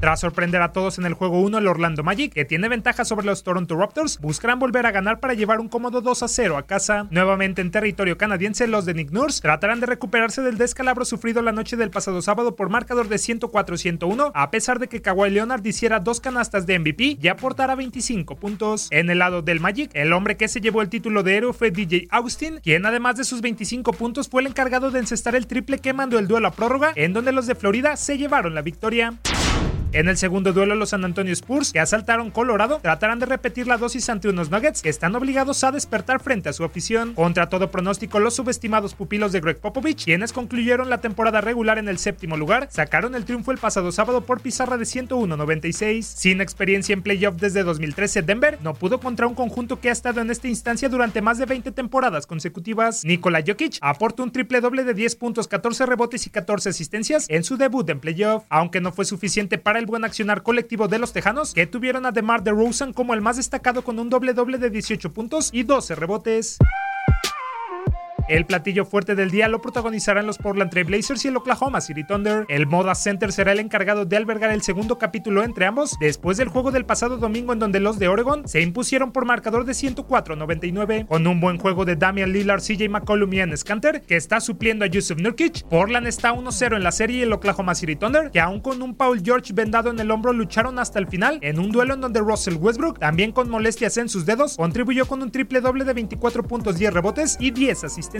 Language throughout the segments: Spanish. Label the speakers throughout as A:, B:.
A: Tras sorprender a todos en el juego 1, el Orlando Magic, que tiene ventaja sobre los Toronto Raptors, buscarán volver a ganar para llevar un cómodo 2 a 0 a casa. Nuevamente en territorio canadiense, los de Nick Nurse tratarán de recuperarse del descalabro sufrido la noche del pasado sábado por marcador de 104-101, a pesar de que Kawhi Leonard hiciera dos canastas de MVP y aportara 25 puntos. En el lado del Magic, el hombre que se llevó el título de héroe fue DJ Austin, quien además de sus 25 puntos fue el encargado de encestar el triple que mandó el duelo a prórroga, en donde los de Florida se llevaron la victoria. En el segundo duelo, los San Antonio Spurs, que asaltaron Colorado, tratarán de repetir la dosis ante unos Nuggets que están obligados a despertar frente a su afición. Contra todo pronóstico, los subestimados pupilos de Greg Popovich, quienes concluyeron la temporada regular en el séptimo lugar, sacaron el triunfo el pasado sábado por pizarra de 101-96. Sin experiencia en playoff desde 2013, Denver no pudo contra un conjunto que ha estado en esta instancia durante más de 20 temporadas consecutivas. Nikola Jokic aportó un triple doble de 10 puntos, 14 rebotes y 14 asistencias en su debut en playoff, aunque no fue suficiente para el buen accionar colectivo de los Tejanos, que tuvieron a DeMar DeRozan como el más destacado con un doble doble de 18 puntos y 12 rebotes. El platillo fuerte del día lo protagonizarán los Portland Trail Blazers y el Oklahoma City Thunder. El Moda Center será el encargado de albergar el segundo capítulo entre ambos después del juego del pasado domingo en donde los de Oregon se impusieron por marcador de 104-99 con un buen juego de Damian Lillard, CJ McCollum y Enes Kanter que está supliendo a Yusuf Nurkic. Portland está 1-0 en la serie y el Oklahoma City Thunder que aún con un Paul George vendado en el hombro lucharon hasta el final en un duelo en donde Russell Westbrook también con molestias en sus dedos contribuyó con un triple doble de 24 puntos 10 rebotes y 10 asistencias.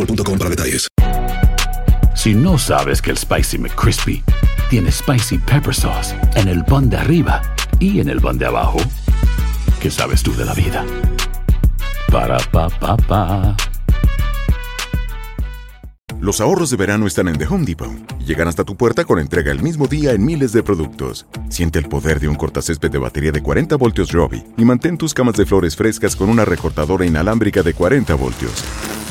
B: boostmobile.com para detalles.
C: Si no sabes que el Spicy McCrispy tiene Spicy Pepper Sauce en el pan de arriba y en el pan de abajo, ¿qué sabes tú de la vida? Para, pa, pa, pa.
D: Los ahorros de verano están en The Home Depot y llegan hasta tu puerta con entrega el mismo día en miles de productos. Siente el poder de un cortacésped de batería de 40 voltios Robbie y mantén tus camas de flores frescas con una recortadora inalámbrica de 40 voltios.